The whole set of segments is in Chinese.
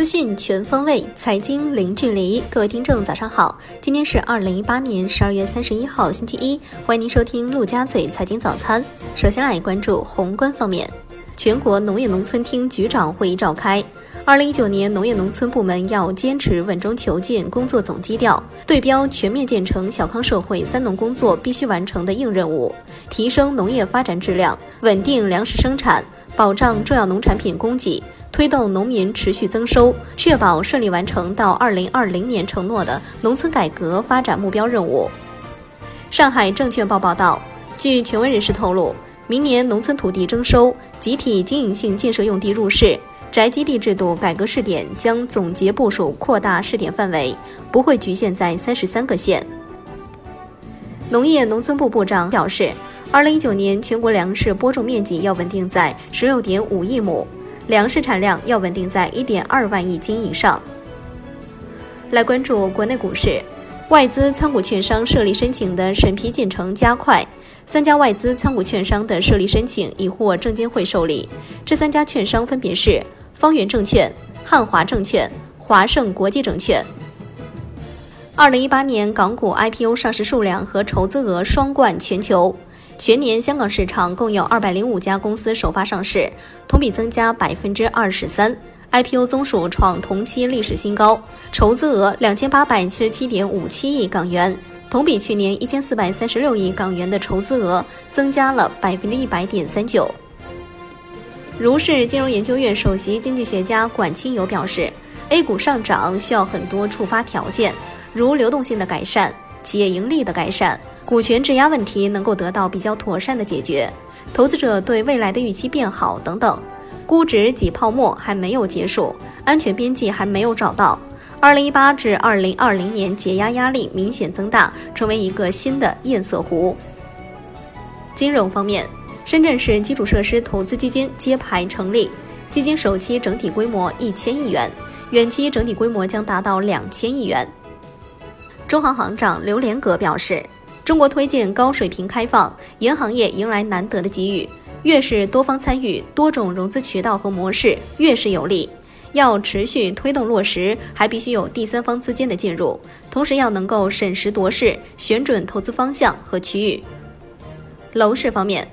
资讯全方位，财经零距离。各位听众，早上好！今天是二零一八年十二月三十一号，星期一。欢迎您收听陆家嘴财经早餐。首先来关注宏观方面，全国农业农村厅局长会议召开。二零一九年农业农村部门要坚持稳中求进工作总基调，对标全面建成小康社会“三农”工作必须完成的硬任务，提升农业发展质量，稳定粮食生产，保障重要农产品供给。推动农民持续增收，确保顺利完成到二零二零年承诺的农村改革发展目标任务。上海证券报报道，据权威人士透露，明年农村土地征收、集体经营性建设用地入市、宅基地制度改革试点将总结部署扩大试点范围，不会局限在三十三个县。农业农村部部长表示，二零一九年全国粮食播种面积要稳定在十六点五亿亩。粮食产量要稳定在一点二万亿斤以上。来关注国内股市，外资参股券商设立申请的审批进程加快，三家外资参股券商的设立申请已获证监会受理。这三家券商分别是方圆证券、汉华证券、华盛国际证券。二零一八年港股 IPO 上市数量和筹资额双冠全球。全年香港市场共有二百零五家公司首发上市，同比增加百分之二十三，IPO 宗数创同期历史新高，筹资额两千八百七十七点五七亿港元，同比去年一千四百三十六亿港元的筹资额增加了百分之一百点三九。如是金融研究院首席经济学家管清友表示，A 股上涨需要很多触发条件，如流动性的改善、企业盈利的改善。股权质押问题能够得到比较妥善的解决，投资者对未来的预期变好等等，估值挤泡沫还没有结束，安全边际还没有找到。二零一八至二零二零年解压压力明显增大，成为一个新的堰塞湖。金融方面，深圳市基础设施投资基金揭牌成立，基金首期整体规模一千亿元，远期整体规模将达到两千亿元。中行行长刘连阁表示。中国推进高水平开放，银行业迎来难得的机遇。越是多方参与、多种融资渠道和模式，越是有利。要持续推动落实，还必须有第三方资金的进入，同时要能够审时度势，选准投资方向和区域。楼市方面，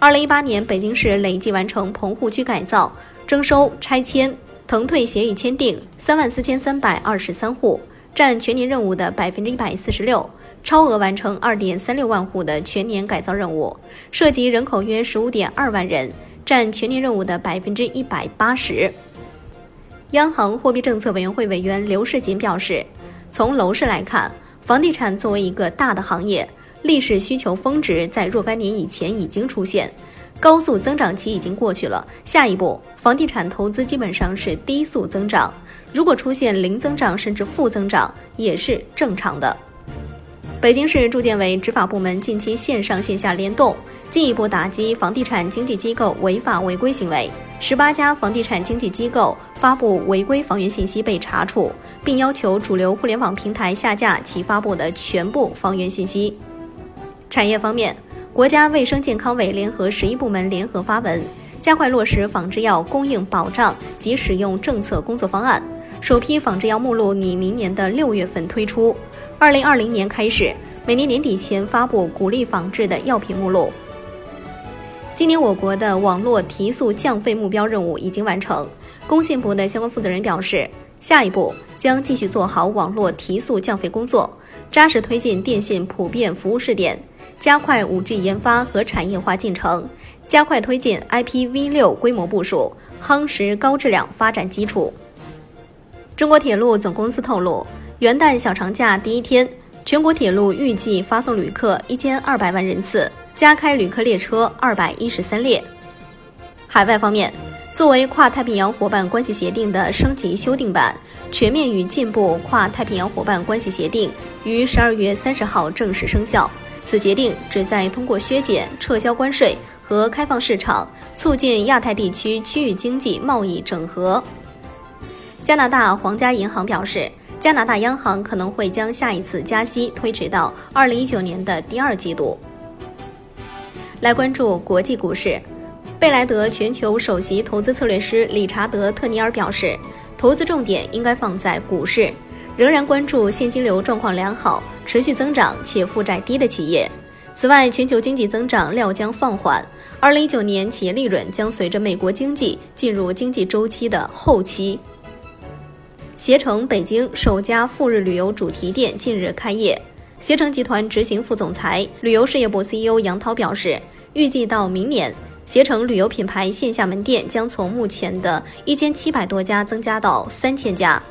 二零一八年北京市累计完成棚户区改造、征收、拆迁、腾退协议签订三万四千三百二十三户，占全年任务的百分之一百四十六。超额完成二点三六万户的全年改造任务，涉及人口约十五点二万人，占全年任务的百分之一百八十。央行货币政策委员会委员刘世锦表示，从楼市来看，房地产作为一个大的行业，历史需求峰值在若干年以前已经出现，高速增长期已经过去了，下一步房地产投资基本上是低速增长，如果出现零增长甚至负增长，也是正常的。北京市住建委执法部门近期线上线下联动，进一步打击房地产经纪机构违法违规行为。十八家房地产经纪机构发布违规房源信息被查处，并要求主流互联网平台下架其发布的全部房源信息。产业方面，国家卫生健康委联合十一部门联合发文，加快落实仿制药供应保障及使用政策工作方案。首批仿制药目录拟明年的六月份推出，二零二零年开始，每年年底前发布鼓励仿制的药品目录。今年我国的网络提速降费目标任务已经完成，工信部的相关负责人表示，下一步将继续做好网络提速降费工作，扎实推进电信普遍服务试点，加快 5G 研发和产业化进程，加快推进 IPv6 规模部署，夯实高质量发展基础。中国铁路总公司透露，元旦小长假第一天，全国铁路预计发送旅客一千二百万人次，加开旅客列车二百一十三列。海外方面，作为跨太平洋伙伴关系协定的升级修订版，《全面与进步跨太平洋伙伴关系协定》于十二月三十号正式生效。此协定旨在通过削减、撤销关税和开放市场，促进亚太地区区域经济贸易整合。加拿大皇家银行表示，加拿大央行可能会将下一次加息推迟到二零一九年的第二季度。来关注国际股市，贝莱德全球首席投资策略师理查德·特尼尔表示，投资重点应该放在股市，仍然关注现金流状况良好、持续增长且负债低的企业。此外，全球经济增长料将放缓，二零一九年企业利润将随着美国经济进入经济周期的后期。携程北京首家赴日旅游主题店近日开业。携程集团执行副总裁、旅游事业部 CEO 杨涛表示，预计到明年，携程旅游品牌线下门店将从目前的一千七百多家增加到三千家。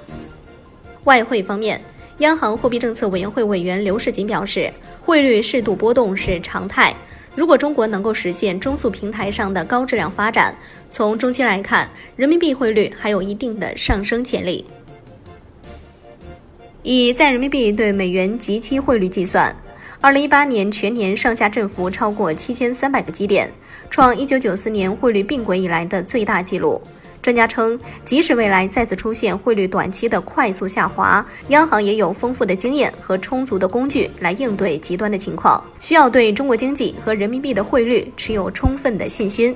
外汇方面，央行货币政策委员会委员刘世锦表示，汇率适度波动是常态。如果中国能够实现中速平台上的高质量发展，从中期来看，人民币汇率还有一定的上升潜力。以在人民币对美元即期汇率计算，二零一八年全年上下振幅超过七千三百个基点，创一九九四年汇率并轨以来的最大纪录。专家称，即使未来再次出现汇率短期的快速下滑，央行也有丰富的经验和充足的工具来应对极端的情况，需要对中国经济和人民币的汇率持有充分的信心。